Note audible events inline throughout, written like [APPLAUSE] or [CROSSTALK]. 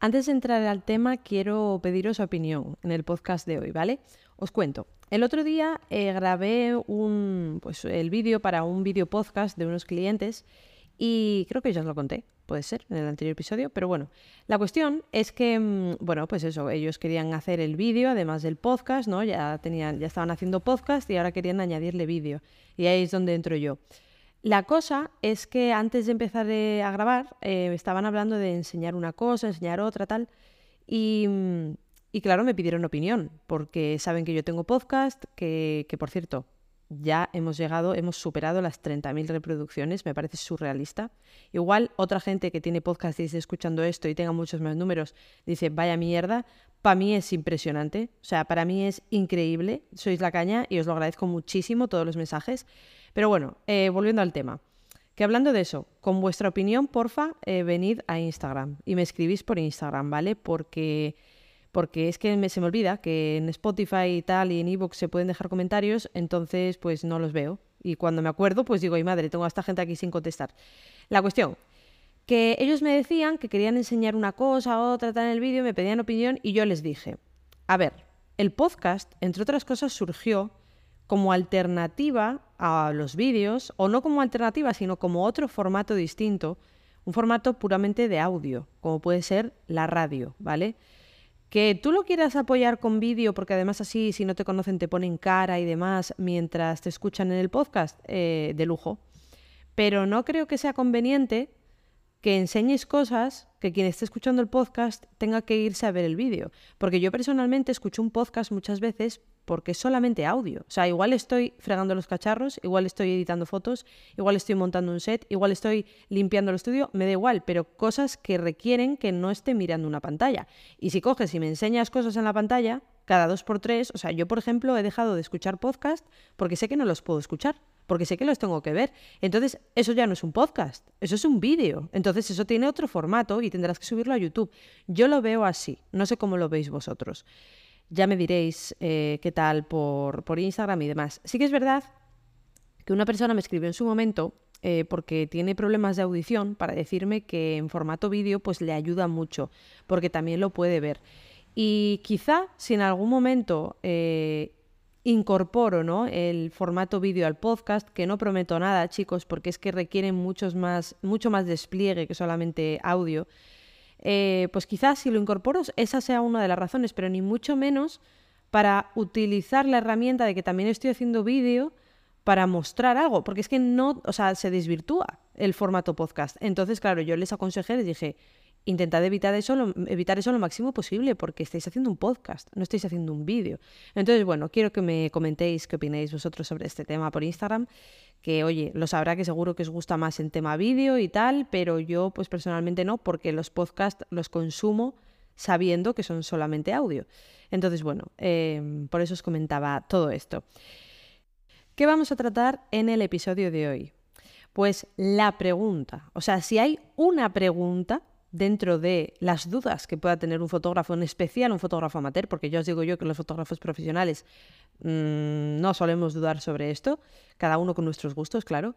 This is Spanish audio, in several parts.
antes de entrar al tema, quiero pediros opinión en el podcast de hoy, ¿vale? Os cuento. El otro día eh, grabé un, pues, el vídeo para un vídeo podcast de unos clientes y creo que ya os lo conté, puede ser, en el anterior episodio, pero bueno, la cuestión es que, mm, bueno, pues eso, ellos querían hacer el vídeo además del podcast, ¿no? Ya tenían, ya estaban haciendo podcast y ahora querían añadirle vídeo. Y ahí es donde entro yo. La cosa es que antes de empezar eh, a grabar, eh, estaban hablando de enseñar una cosa, enseñar otra, tal. Y, mm, y, claro, me pidieron opinión, porque saben que yo tengo podcast, que, que por cierto, ya hemos llegado, hemos superado las 30.000 reproducciones, me parece surrealista. Igual otra gente que tiene podcast y esté escuchando esto y tenga muchos más números, dice, vaya mierda, para mí es impresionante, o sea, para mí es increíble, sois la caña y os lo agradezco muchísimo todos los mensajes. Pero bueno, eh, volviendo al tema. Que hablando de eso, con vuestra opinión, porfa, eh, venid a Instagram y me escribís por Instagram, ¿vale? Porque, porque es que se me olvida que en Spotify y tal y en Evox se pueden dejar comentarios, entonces pues no los veo. Y cuando me acuerdo, pues digo, ay madre, tengo a esta gente aquí sin contestar. La cuestión, que ellos me decían que querían enseñar una cosa, otra, tal en el vídeo, me pedían opinión y yo les dije, a ver, el podcast, entre otras cosas, surgió como alternativa a los vídeos, o no como alternativa, sino como otro formato distinto, un formato puramente de audio, como puede ser la radio, ¿vale? Que tú lo quieras apoyar con vídeo, porque además así, si no te conocen, te ponen cara y demás mientras te escuchan en el podcast, eh, de lujo. Pero no creo que sea conveniente que enseñes cosas que quien esté escuchando el podcast tenga que irse a ver el vídeo. Porque yo personalmente escucho un podcast muchas veces porque es solamente audio. O sea, igual estoy fregando los cacharros, igual estoy editando fotos, igual estoy montando un set, igual estoy limpiando el estudio, me da igual, pero cosas que requieren que no esté mirando una pantalla. Y si coges y me enseñas cosas en la pantalla, cada dos por tres, o sea, yo por ejemplo he dejado de escuchar podcast porque sé que no los puedo escuchar porque sé que los tengo que ver. Entonces, eso ya no es un podcast, eso es un vídeo. Entonces, eso tiene otro formato y tendrás que subirlo a YouTube. Yo lo veo así, no sé cómo lo veis vosotros. Ya me diréis eh, qué tal por, por Instagram y demás. Sí que es verdad que una persona me escribió en su momento eh, porque tiene problemas de audición para decirme que en formato vídeo pues le ayuda mucho, porque también lo puede ver. Y quizá si en algún momento eh, incorporo ¿no? el formato vídeo al podcast, que no prometo nada, chicos, porque es que requieren muchos más, mucho más despliegue que solamente audio. Eh, pues quizás si lo incorporo, esa sea una de las razones, pero ni mucho menos para utilizar la herramienta de que también estoy haciendo vídeo para mostrar algo, porque es que no, o sea, se desvirtúa el formato podcast. Entonces, claro, yo les aconsejé, les dije, intentad evitar eso, lo, evitar eso lo máximo posible porque estáis haciendo un podcast, no estáis haciendo un vídeo. Entonces, bueno, quiero que me comentéis qué opináis vosotros sobre este tema por Instagram, que oye, lo sabrá que seguro que os gusta más en tema vídeo y tal, pero yo pues personalmente no, porque los podcasts los consumo sabiendo que son solamente audio. Entonces, bueno, em, por eso os comentaba todo esto. ¿Qué vamos a tratar en el episodio de hoy? Pues la pregunta. O sea, si hay una pregunta dentro de las dudas que pueda tener un fotógrafo, en especial un fotógrafo amateur, porque yo os digo yo que los fotógrafos profesionales mmm, no solemos dudar sobre esto, cada uno con nuestros gustos, claro,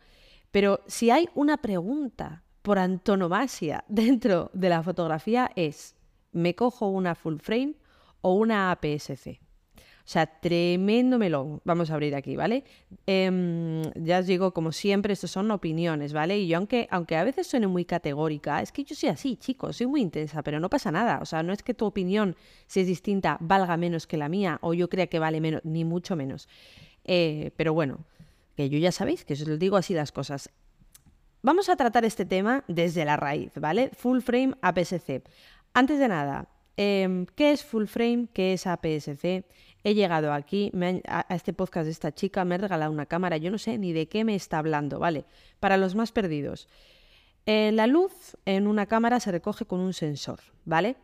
pero si hay una pregunta por antonomasia [LAUGHS] dentro de la fotografía es, ¿me cojo una full frame o una APS-C? Sea, tremendo melón. Vamos a abrir aquí, ¿vale? Em, ya os digo, como siempre, esto son opiniones, ¿vale? Y yo, aunque, aunque a veces suene muy categórica, es que yo soy así, chicos, soy muy intensa, pero no pasa nada. O sea, no es que tu opinión, si es distinta, valga menos que la mía o yo crea que vale menos, ni mucho menos. Eh, pero bueno, que yo ya sabéis que os lo digo así las cosas. Vamos a tratar este tema desde la raíz, ¿vale? Full frame APS-C. Antes de nada, em, ¿qué es full frame? ¿Qué es APS-C? He llegado aquí a, este podcast de esta chica, me ha regalado una cámara, yo no sé ni de qué me está hablando, ¿vale? Para los más perdidos. Eh, la luz en una cámara se recoge con un sensor, ¿vale?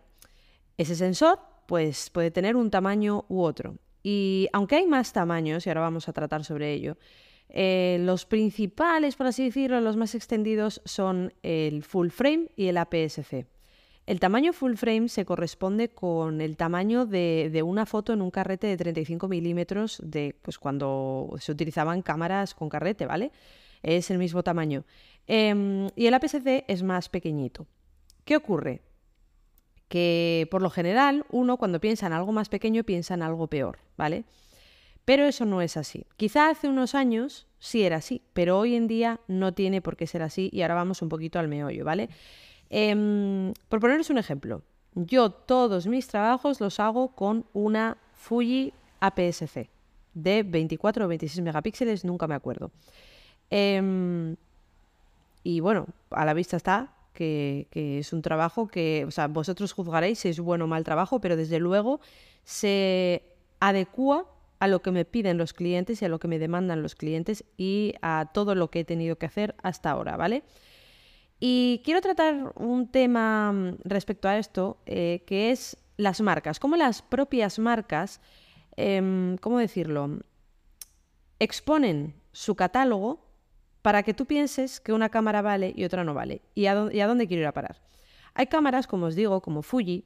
Ese sensor, pues, puede tener un tamaño u otro. Y aunque hay más tamaños, y ahora vamos a tratar sobre ello, eh, los principales, por así decirlo, los más extendidos son el full frame y el APS-C. El tamaño full frame se corresponde con el tamaño de, una foto en un carrete de 35 milímetros de pues, cuando se utilizaban cámaras con carrete, ¿vale? Es el mismo tamaño. Em, y el APS-C es más pequeñito. ¿Qué ocurre? que por lo general uno cuando piensa en algo más pequeño piensa en algo peor, ¿vale? Pero eso no es así. Quizá hace unos años sí era así, pero hoy en día no tiene por qué ser así y ahora vamos un poquito al meollo, ¿vale? Em, por poneros un ejemplo, yo todos mis trabajos los hago con una Fuji APS-C de 24 o 26 megapíxeles, nunca me acuerdo. Em, y bueno, a la vista está que, que, es un trabajo que, o sea, vosotros juzgaréis si es bueno o mal trabajo, pero desde luego se adecua a lo que me piden los clientes y a lo que me demandan los clientes y a todo lo que he tenido que hacer hasta ahora, ¿vale? Y quiero tratar un tema mm, respecto a esto, eh, que es las marcas, cómo las propias marcas, eh, ¿cómo decirlo?, exponen su catálogo para que tú pienses que una cámara vale y otra no vale. ¿Y a, y a dónde quiero ir a parar? Hay cámaras, como os digo, como Fuji,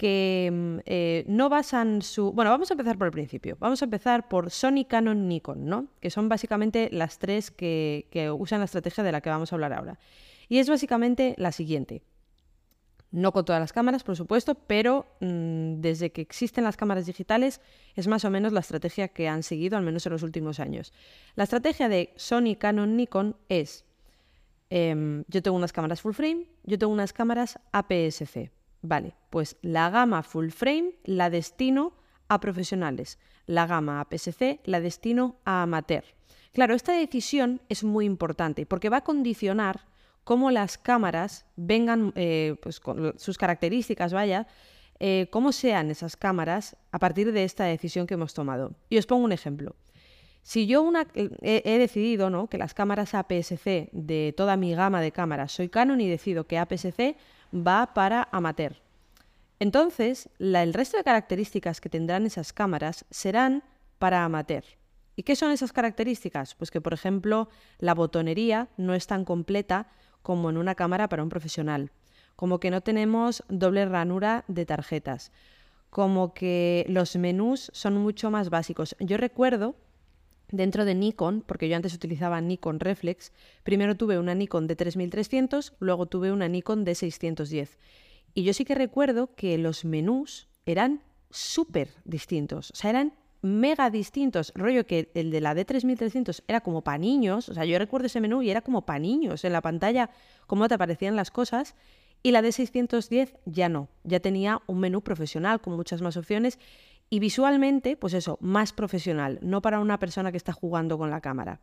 que mm, eh, no basan su... Bueno, vamos a empezar por el principio. Vamos a empezar por Sony, Canon, Nikon, ¿no? Que son básicamente las tres que, usan la estrategia de la que vamos a hablar ahora. Y es básicamente la siguiente. No con todas las cámaras, por supuesto, pero mm, desde que existen las cámaras digitales es más o menos la estrategia que han seguido, al menos en los últimos años. La estrategia de Sony, Canon, Nikon es, em, yo tengo unas cámaras full frame, yo tengo unas cámaras APS-C. Vale, pues la gama full frame la destino a profesionales, la gama APS-C la destino a amateur. Claro, esta decisión es muy importante porque va a condicionar cómo las cámaras vengan, eh, pues con sus características, vaya, eh, cómo sean esas cámaras a partir de esta decisión que hemos tomado. Y os pongo un ejemplo. Si yo una, eh, he, decidido ¿no? que las cámaras APS-C de toda mi gama de cámaras soy Canon y decido que APS-C va para amateur. Entonces, el resto de características que tendrán esas cámaras serán para amateur. ¿Y qué son esas características? Pues que, por ejemplo, la botonería no es tan completa como en una cámara para un profesional, como que no tenemos doble ranura de tarjetas, como que los menús son mucho más básicos. Yo recuerdo dentro de Nikon, porque yo antes utilizaba Nikon Reflex, primero tuve una Nikon de 3300, luego tuve una Nikon de 610. Y yo sí que recuerdo que los menús eran súper distintos, o sea, eran mega distintos. Rollo que el de la D3300 era como para niños, o sea, yo recuerdo ese menú y era como para niños en la pantalla, cómo te aparecían las cosas. Y la D610 ya no, ya tenía un menú profesional con muchas más opciones y visualmente, pues eso, más profesional, no para una persona que está jugando con la cámara.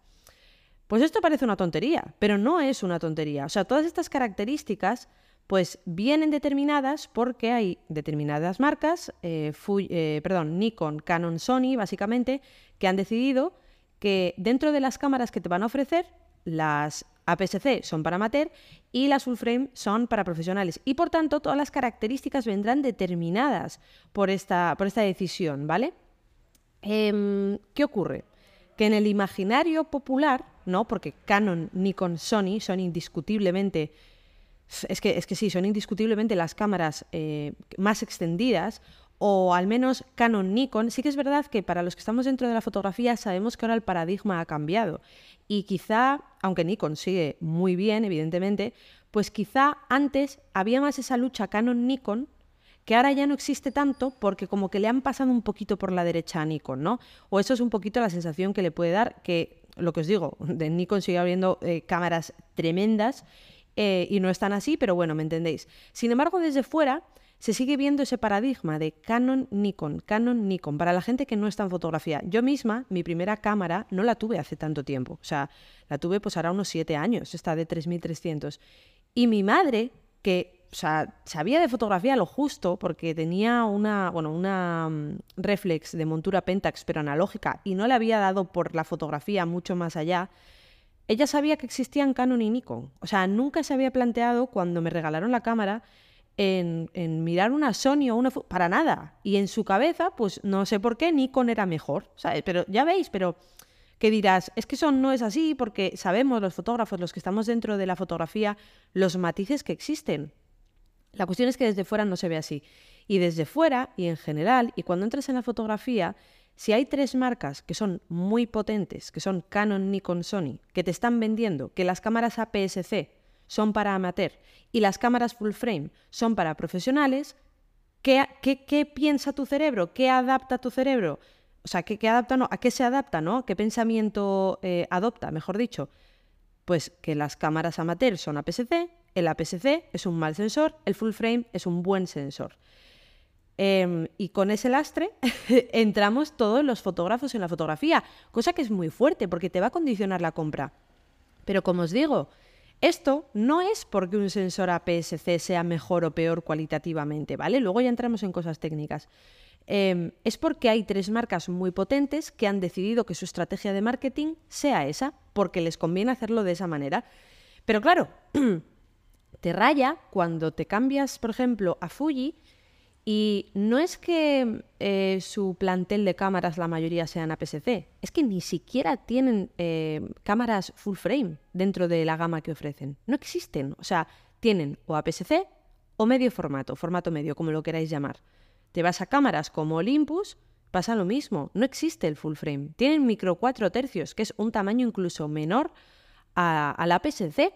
Pues esto parece una tontería, pero no es una tontería. O sea, todas estas características pues vienen determinadas porque hay determinadas marcas, eh, eh, perdón, Nikon, Canon, Sony, básicamente, que han decidido que dentro de las cámaras que te van a ofrecer, las APS-C son para amateur y las full frame son para profesionales. Y por tanto, todas las características vendrán determinadas por esta, por esta decisión, ¿vale? Em, ¿Qué ocurre? Que en el imaginario popular, ¿no? Porque Canon, Nikon, Sony son indiscutiblemente. Es que, es que sí, son indiscutiblemente las cámaras eh, más extendidas o al menos Canon Nikon, sí que es verdad que para los que estamos dentro de la fotografía sabemos que ahora el paradigma ha cambiado y quizá, aunque Nikon sigue muy bien, evidentemente, pues quizá antes había más esa lucha Canon-Nikon que ahora ya no existe tanto porque como que le han pasado un poquito por la derecha a Nikon, ¿no? O eso es un poquito la sensación que le puede dar, que lo que os digo, de Nikon sigue habiendo eh, cámaras tremendas eh, y no están así, pero bueno, me entendéis. Sin embargo, desde fuera se sigue viendo ese paradigma de Canon, Nikon, Canon, Nikon, para la gente que no está en fotografía. Yo misma, mi primera cámara, no la tuve hace tanto tiempo. O sea, la tuve pues ahora unos siete años, esta de 3300. Y mi madre, que o sea, sabía de fotografía lo justo, porque tenía una, bueno, una um, reflex de montura Pentax, pero analógica, y no le había dado por la fotografía mucho más allá, ella sabía que existían Canon y Nikon. O sea, nunca se había planteado cuando me regalaron la cámara en, mirar una Sony o una... para nada. Y en su cabeza, pues no sé por qué Nikon era mejor. ¿sabes? Pero ya veis, pero que dirás, es que eso no es así porque sabemos los fotógrafos, los que estamos dentro de la fotografía, los matices que existen. La cuestión es que desde fuera no se ve así. Y desde fuera y en general, y cuando entras en la fotografía, si hay tres marcas que son muy potentes, que son Canon, Nikon, Sony, que te están vendiendo que las cámaras APS-C son para amateur y las cámaras full frame son para profesionales, ¿Qué, piensa tu cerebro? ¿Qué adapta tu cerebro? O sea, ¿qué, adapta, no? ¿a qué se adapta, no? ¿Qué pensamiento eh, adopta, mejor dicho? Pues que las cámaras amateur son APS-C, el APS-C es un mal sensor, el full frame es un buen sensor. Em, y con ese lastre [LAUGHS] entramos todos los fotógrafos en la fotografía, cosa que es muy fuerte porque te va a condicionar la compra. Pero como os digo, esto no es porque un sensor APS-C sea mejor o peor cualitativamente, ¿vale? Luego ya entramos en cosas técnicas. Em, es porque hay tres marcas muy potentes que han decidido que su estrategia de marketing sea esa, porque les conviene hacerlo de esa manera. Pero claro, [CLEARS THROAT] te raya cuando te cambias, por ejemplo, a Fuji y no es que eh, su plantel de cámaras la mayoría sean APS-C, es que ni siquiera tienen eh, cámaras full frame dentro de la gama que ofrecen. No existen. O sea, tienen o APS-C o medio formato, formato medio, como lo queráis llamar. Te vas a cámaras como Olympus, pasa lo mismo. No existe el full frame. Tienen micro 4 tercios, que es un tamaño incluso menor al APS-C.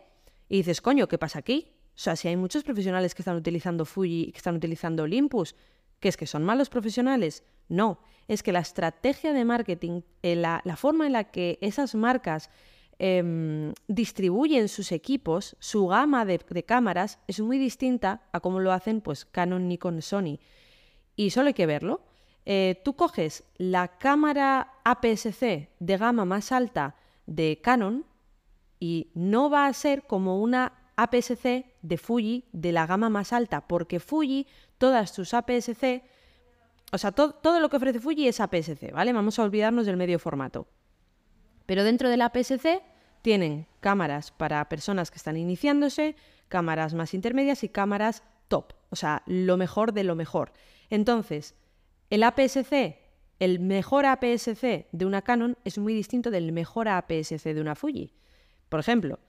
Y dices, coño, ¿qué pasa aquí? O sea, si hay muchos profesionales que están utilizando Fuji y que están utilizando Olympus, ¿qué es que son malos profesionales? No, es que la estrategia de marketing, eh, la, forma en la que esas marcas em, distribuyen sus equipos, su gama de, cámaras, es muy distinta a cómo lo hacen pues, Canon, Nikon, Sony. Y solo hay que verlo. Eh, tú coges la cámara APS-C de gama más alta de Canon y no va a ser como una APS-C de Fuji de la gama más alta, porque Fuji, todas sus APS-C, o sea, todo lo que ofrece Fuji es APS-C, ¿vale? Vamos a olvidarnos del medio formato. Pero dentro de la APS-C tienen cámaras para personas que están iniciándose, cámaras más intermedias y cámaras top, o sea, lo mejor de lo mejor. Entonces, el APS-C, el mejor APS-C de una Canon es muy distinto del mejor APS-C de una Fuji. Por ejemplo,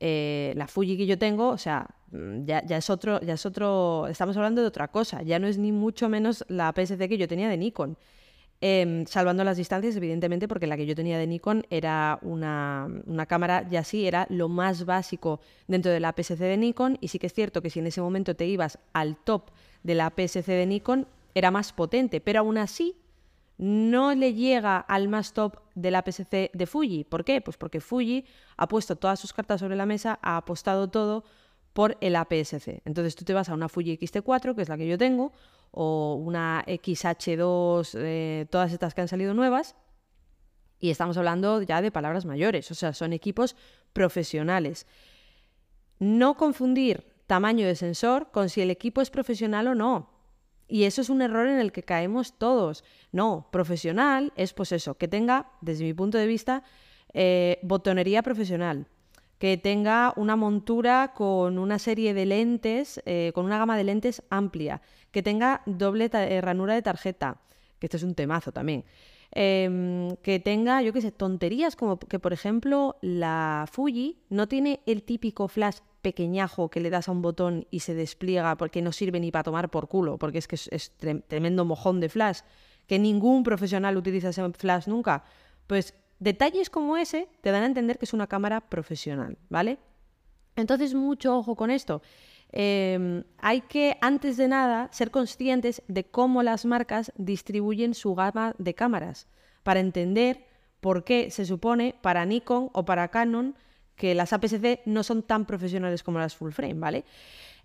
eh, la Fuji que yo tengo, o sea, mm, ya, es otro, ya es otro, estamos hablando de otra cosa, ya no es ni mucho menos la PSC que yo tenía de Nikon. Em, salvando las distancias, evidentemente, porque la que yo tenía de Nikon era una, cámara, ya sí, era lo más básico dentro de la PSC de Nikon, y sí que es cierto que si en ese momento te ibas al top de la PSC de Nikon, era más potente, pero aún así no le llega al más top de la PSC de Fuji. ¿Por qué? Pues porque Fuji ha puesto todas sus cartas sobre la mesa, ha apostado todo por el APS-C. Entonces tú te vas a una Fuji X-T4, que es la que yo tengo, o una XH2, eh, todas estas que han salido nuevas, y estamos hablando ya de palabras mayores, o sea, son equipos profesionales. No confundir tamaño de sensor con si el equipo es profesional o no. Y eso es un error en el que caemos todos. No, profesional es pues eso, que tenga, desde mi punto de vista, eh, botonería profesional, que tenga una montura con una serie de lentes, eh, con una gama de lentes amplia, que tenga doble eh, ranura de tarjeta, que este es un temazo también. Em, que tenga, yo qué sé, tonterías como que, por ejemplo, la Fuji no tiene el típico flash pequeñajo que le das a un botón y se despliega porque no sirve ni para tomar por culo, porque es que es, tremendo mojón de flash, que ningún profesional utiliza ese flash nunca. Pues detalles como ese te dan a entender que es una cámara profesional, ¿vale? Entonces, mucho ojo con esto. Em, hay que, antes de nada, ser conscientes de cómo las marcas distribuyen su gama de cámaras, para entender por qué se supone para Nikon o para Canon que las APS-C no son tan profesionales como las full frame, ¿vale?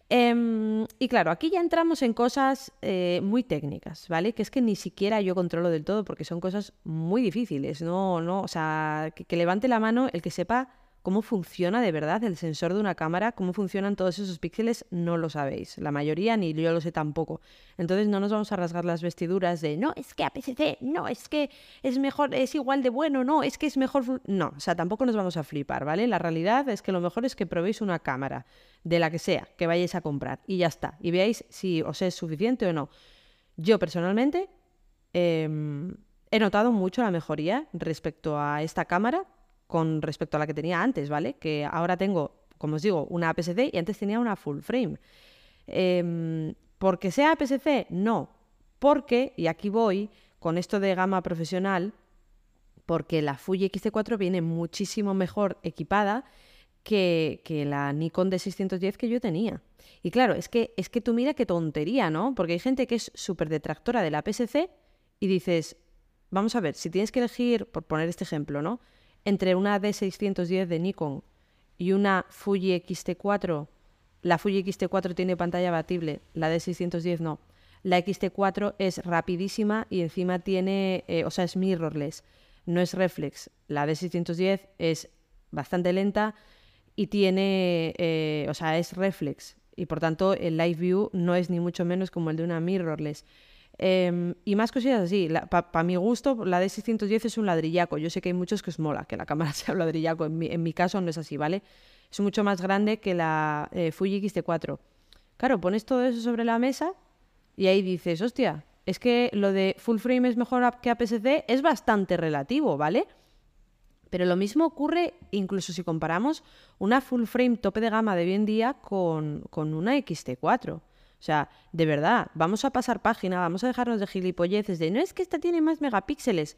Em, y claro, aquí ya entramos en cosas eh, muy técnicas, ¿vale? Que es que ni siquiera yo controlo del todo porque son cosas muy difíciles, no, no, o sea, que levante la mano el que sepa cómo funciona de verdad el sensor de una cámara, cómo funcionan todos esos píxeles, no lo sabéis. La mayoría ni yo lo sé tampoco. Entonces no nos vamos a rasgar las vestiduras de no, es que APC-C, no, es que es mejor, es igual de bueno, no, es que es mejor. No, o sea, tampoco nos vamos a flipar, ¿vale? La realidad es que lo mejor es que probéis una cámara, de la que sea, que vayáis a comprar, y ya está. Y veáis si os es suficiente o no. Yo personalmente em, he notado mucho la mejoría respecto a esta cámara con respecto a la que tenía antes, ¿vale? Que ahora tengo, como os digo, una APS-C y antes tenía una full frame. Eh, ¿Porque sea APS-C? No. Porque, y aquí voy con esto de gama profesional, porque la Fuji X-T4 viene muchísimo mejor equipada que, que la Nikon D610 que yo tenía. Y claro, es que, es que tú mira qué tontería, ¿no? Porque hay gente que es súper detractora de la PSC y dices, vamos a ver, si tienes que elegir, por poner este ejemplo, ¿no? Entre una D610 de Nikon y una Fuji X-T4, la Fuji X-T4 tiene pantalla abatible, la D610 no. La X-T4 es rapidísima y encima tiene, eh, o sea, es mirrorless, no es reflex. La D610 es bastante lenta y tiene, eh, o sea, es reflex y por tanto el live view no es ni mucho menos como el de una mirrorless. Em, y más cosillas así. Para mi gusto, la D610 es un ladrillaco. Yo sé que hay muchos que os mola que la cámara [LAUGHS] sea un ladrillaco. En mi, en mi caso no es así, ¿vale? Es mucho más grande que la eh, Fuji X-T4. Claro, pones todo eso sobre la mesa y ahí dices, hostia, es que lo de full frame es mejor que APS-C es bastante relativo, ¿vale? Pero lo mismo ocurre incluso si comparamos una full frame tope de gama de hoy en día con, una XT4. O sea, de verdad, vamos a pasar página, vamos a dejarnos de gilipolleces de no es que esta tiene más megapíxeles.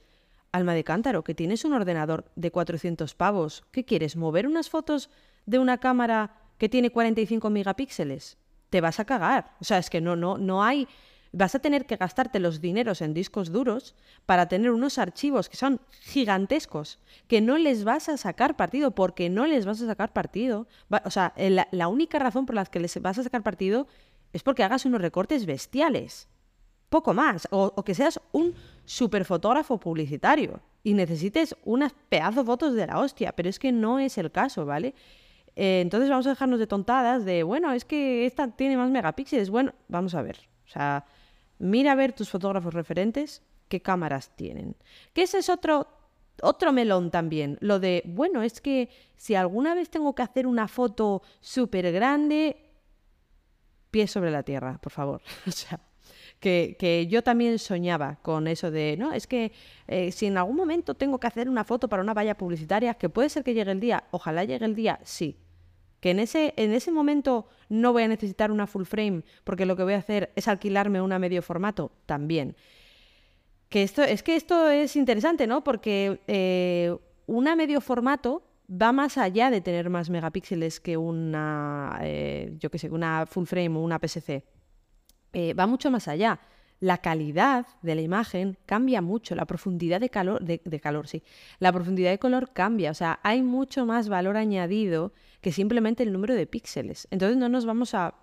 Alma de cántaro, que tienes un ordenador de 400 pavos. ¿Qué quieres? ¿Mover unas fotos de una cámara que tiene 45 megapíxeles? Te vas a cagar. O sea, es que no, no, no hay vas a tener que gastarte los dineros en discos duros para tener unos archivos que son gigantescos, que no les vas a sacar partido, porque no les vas a sacar partido. o sea, la, única razón por la que les vas a sacar partido es porque hagas unos recortes bestiales. Poco más. O, que seas un superfotógrafo publicitario y necesites unas pedazos fotos de la hostia, pero es que no es el caso, ¿vale? Eh, entonces vamos a dejarnos de tontadas de, bueno, es que esta tiene más megapíxeles. Bueno, vamos a ver. O sea, Mira a ver tus fotógrafos referentes qué cámaras tienen. Que ese es otro, otro melón también. Lo de, bueno, es que si alguna vez tengo que hacer una foto súper grande, pie sobre la tierra, por favor. [LAUGHS] o sea, que, yo también soñaba con eso de, no, es que eh, si en algún momento tengo que hacer una foto para una valla publicitaria, que puede ser que llegue el día, ojalá llegue el día, sí, que en ese, en ese momento no voy a necesitar una full frame porque lo que voy a hacer es alquilarme una medio formato, también. Que esto, es que esto es interesante, ¿no? Porque eh, una medio formato va más allá de tener más megapíxeles que una, eh, yo que sé, una full frame o una PSC. Eh, va mucho más allá la calidad de la imagen cambia mucho, la profundidad de calor, de, calor, sí, la profundidad de color cambia, o sea, hay mucho más valor añadido que simplemente el número de píxeles. Entonces no nos vamos a,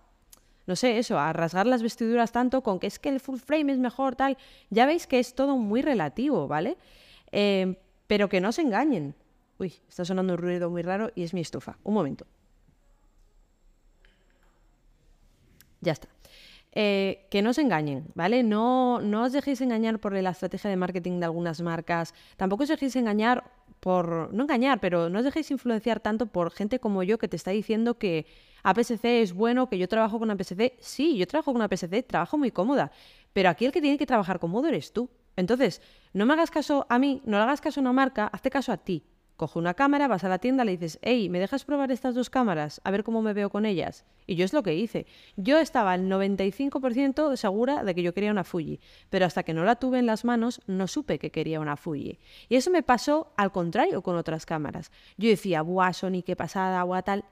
no sé, eso, a rasgar las vestiduras tanto con que es que el full frame es mejor, tal. Ya veis que es todo muy relativo, ¿vale? Eh, pero que no se engañen. Uy, está sonando un ruido muy raro y es mi estufa. Un momento. Ya está. Eh, que no os engañen, ¿vale? No, no os dejéis engañar por la estrategia de marketing de algunas marcas, tampoco os dejéis engañar por, no engañar, pero no os dejéis influenciar tanto por gente como yo que te está diciendo que APS-C es bueno, que yo trabajo con APS-C. Sí, yo trabajo con APS-C, trabajo muy cómoda, pero aquí el que tiene que trabajar cómodo eres tú. Entonces, no me hagas caso a mí, no le hagas caso a una marca, hazte caso a ti. Coge una cámara, vas a la tienda, le dices, hey, ¿me dejas probar estas dos cámaras? A ver cómo me veo con ellas. Y yo es lo que hice. Yo estaba al 95% segura de que yo quería una Fuji, pero hasta que no la tuve en las manos no supe que quería una Fuji. Y eso me pasó al contrario con otras cámaras. Yo decía, buah, Sony, qué pasada, buah, tal.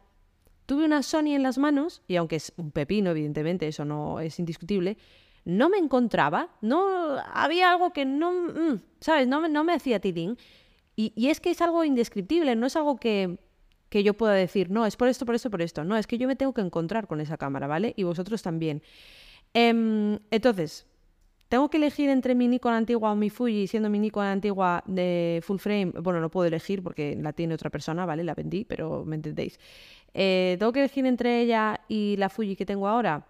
Tuve una Sony en las manos, y aunque es un pepino, evidentemente, eso no es indiscutible, no me encontraba, no había algo que no, mm, ¿sabes? No, no me hacía tidín. Y, es que es algo indescriptible, no es algo que, yo pueda decir, no, es por esto, por esto, por esto. No, es que yo me tengo que encontrar con esa cámara, ¿vale? Y vosotros también. Em, entonces, tengo que elegir entre mi Nikon antigua o mi Fuji, siendo mi Nikon antigua de full frame. Bueno, no puedo elegir porque la tiene otra persona, ¿vale? La vendí, pero me entendéis. Eh, tengo que elegir entre ella y la Fuji que tengo ahora.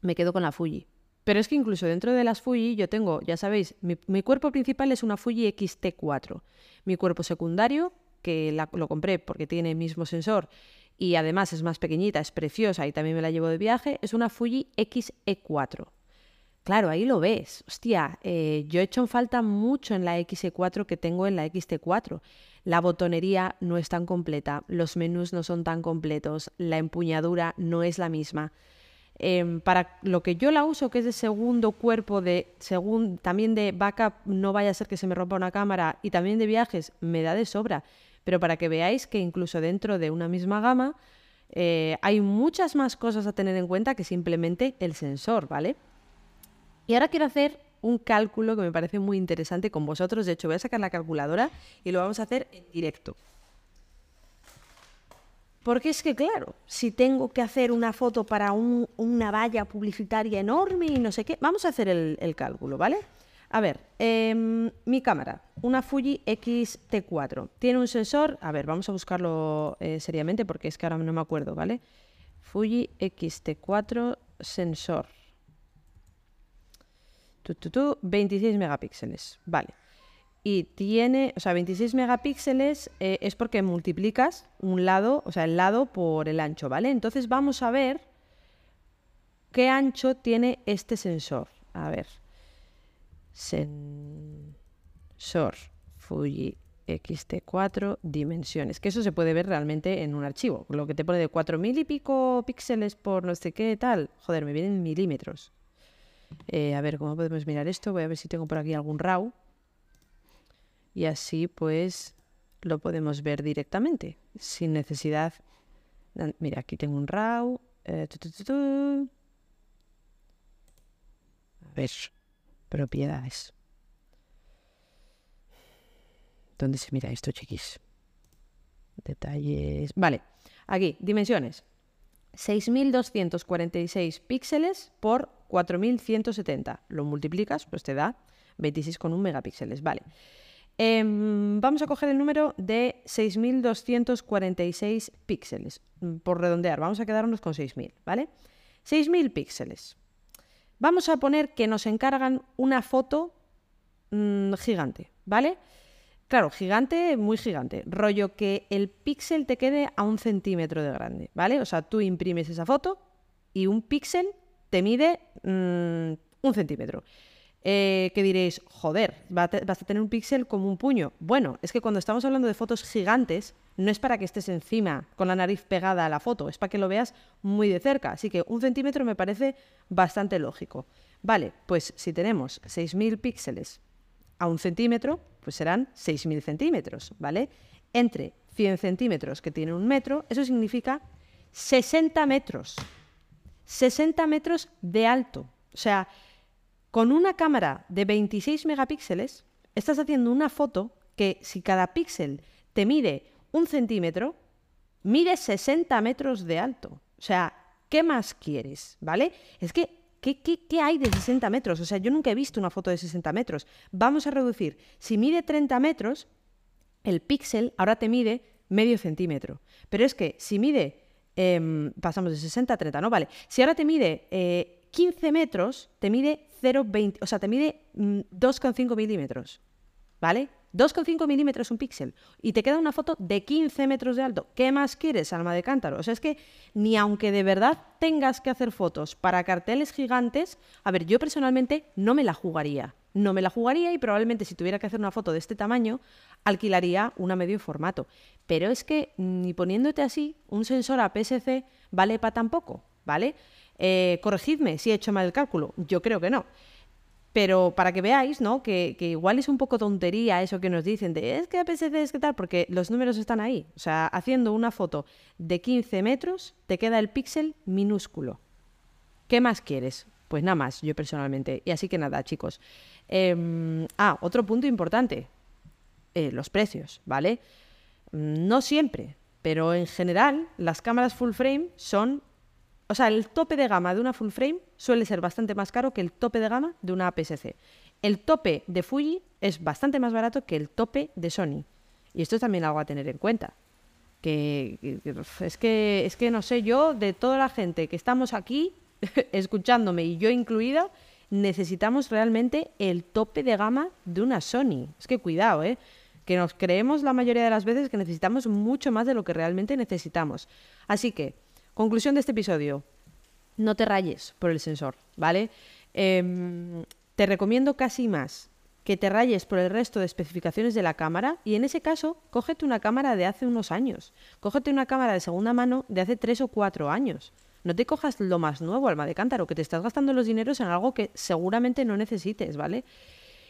Me quedo con la Fuji. Pero es que incluso dentro de las Fuji yo tengo, ya sabéis, mi, cuerpo principal es una Fuji XT4. Mi cuerpo secundario, que lo compré porque tiene el mismo sensor y además es más pequeñita, es preciosa y también me la llevo de viaje, es una Fuji XE4. Claro, ahí lo ves. Hostia, eh, yo he hecho en falta mucho en la XE4 que tengo en la XT4. La botonería no es tan completa, los menús no son tan completos, la empuñadura no es la misma. Em, para lo que yo la uso, que es de segundo cuerpo, de también de backup, no vaya a ser que se me rompa una cámara, y también de viajes, me da de sobra. Pero para que veáis que incluso dentro de una misma gama eh, hay muchas más cosas a tener en cuenta que simplemente el sensor, ¿vale? Y ahora quiero hacer un cálculo que me parece muy interesante con vosotros. De hecho, voy a sacar la calculadora y lo vamos a hacer en directo. Porque es que, claro, si tengo que hacer una foto para una valla publicitaria enorme y no sé qué, vamos a hacer el, cálculo, ¿vale? A ver, em, mi cámara, una Fuji X-T4, tiene un sensor, a ver, vamos a buscarlo eh, seriamente porque es que ahora no me acuerdo, ¿vale? Fuji X-T4 sensor. 26 megapíxeles, vale y tiene, o sea, 26 megapíxeles eh, es porque multiplicas un lado, o sea, el lado por el ancho, ¿vale? Entonces vamos a ver qué ancho tiene este sensor. A ver. Sensor Fuji XT4 dimensiones, que eso se puede ver realmente en un archivo. Lo que te pone de 4000 y pico píxeles por no sé qué tal. Joder, me vienen milímetros. Eh, a ver, ¿cómo podemos mirar esto? Voy a ver si tengo por aquí algún RAW y así pues lo podemos ver directamente sin necesidad. Mira, aquí tengo un RAW. Eh, A ver, propiedades. ¿Dónde se mira esto, chiquis? Detalles. Vale, aquí, dimensiones. 6.246 píxeles por 4.170. Lo multiplicas, pues te da 26,1 megapíxeles. Vale. Em, vamos a coger el número de 6.246 píxeles, mm, por redondear, vamos a quedarnos con 6.000, ¿vale? 6.000 píxeles. Vamos a poner que nos encargan una foto mm, gigante, ¿vale? Claro, gigante, muy gigante. Rollo que el píxel te quede a un centímetro de grande, ¿vale? O sea, tú imprimes esa foto y un píxel te mide mm, un centímetro. Eh, que diréis, joder, vas a tener un píxel como un puño. Bueno, es que cuando estamos hablando de fotos gigantes, no es para que estés encima con la nariz pegada a la foto, es para que lo veas muy de cerca. Así que un centímetro me parece bastante lógico. Vale, pues si tenemos 6.000 píxeles a un centímetro, pues serán 6.000 centímetros, ¿vale? Entre 100 centímetros que tiene un metro, eso significa 60 metros. 60 metros de alto. O sea, con una cámara de 26 megapíxeles, estás haciendo una foto que si cada píxel te mide un centímetro, mide 60 metros de alto. O sea, ¿qué más quieres? ¿Vale? Es que, ¿qué, qué, hay de 60 metros? O sea, yo nunca he visto una foto de 60 metros. Vamos a reducir. Si mide 30 metros, el píxel ahora te mide medio centímetro. Pero es que si mide, em, pasamos de 60 a 30, ¿no? Vale. Si ahora te mide 15 eh, metros, te mide 0,20, o sea, te mide 2,5 mm, milímetros, ¿vale? 2,5 milímetros un píxel y te queda una foto de 15 metros de alto. ¿Qué más quieres, alma de cántaro? O sea, es que ni aunque de verdad tengas que hacer fotos para carteles gigantes, a ver, yo personalmente no me la jugaría. No me la jugaría y probablemente si tuviera que hacer una foto de este tamaño, alquilaría una medio formato. Pero es que ni poniéndote así, un sensor APS-C vale para tampoco, ¿vale? Eh, corregidme si he hecho mal el cálculo, yo creo que no. Pero para que veáis, ¿no? Que, igual es un poco tontería eso que nos dicen de es que APS-C es que tal, porque los números están ahí. O sea, haciendo una foto de 15 metros, te queda el píxel minúsculo. ¿Qué más quieres? Pues nada más, yo personalmente. Y así que nada, chicos. Em, ah, otro punto importante. Eh, los precios, ¿vale? Mm, no siempre, pero en general las cámaras full frame son o sea, el tope de gama de una full frame suele ser bastante más caro que el tope de gama de una APS-C. El tope de Fuji es bastante más barato que el tope de Sony. Y esto es también algo a tener en cuenta. Que, es que es que no sé, yo de toda la gente que estamos aquí [LAUGHS] escuchándome y yo incluida, necesitamos realmente el tope de gama de una Sony. Es que cuidado, ¿eh? Que nos creemos la mayoría de las veces que necesitamos mucho más de lo que realmente necesitamos. Así que Conclusión de este episodio. No te rayes por el sensor, ¿vale? Em, te recomiendo casi más que te rayes por el resto de especificaciones de la cámara y en ese caso, cógete una cámara de hace unos años. Cógete una cámara de segunda mano de hace tres o cuatro años. No te cojas lo más nuevo, alma de cántaro, que te estás gastando los dineros en algo que seguramente no necesites, ¿vale?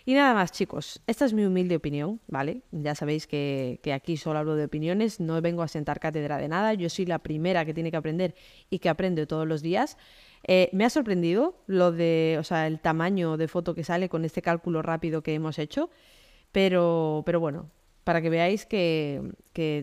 Y nada más, chicos, esta es mi humilde opinión, ¿vale? Ya sabéis que, que, aquí solo hablo de opiniones, no vengo a sentar cátedra de nada, yo soy la primera que tiene que aprender y que aprende todos los días. Eh, me ha sorprendido lo de, o sea, el tamaño de foto que sale con este cálculo rápido que hemos hecho, pero, pero bueno, para que veáis que,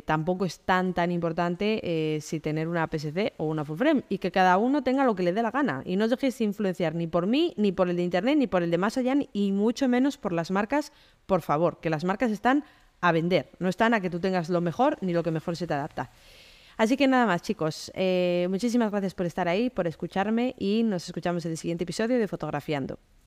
tampoco es tan tan importante eh, si tener una PSC o una full frame y que cada uno tenga lo que le dé la gana y no os dejéis influenciar ni por mí, ni por el de internet, ni por el de más allá, y mucho menos por las marcas, por favor, que las marcas están a vender, no están a que tú tengas lo mejor ni lo que mejor se te adapta. Así que nada más, chicos. Eh, muchísimas gracias por estar ahí, por escucharme y nos escuchamos en el siguiente episodio de Fotografiando.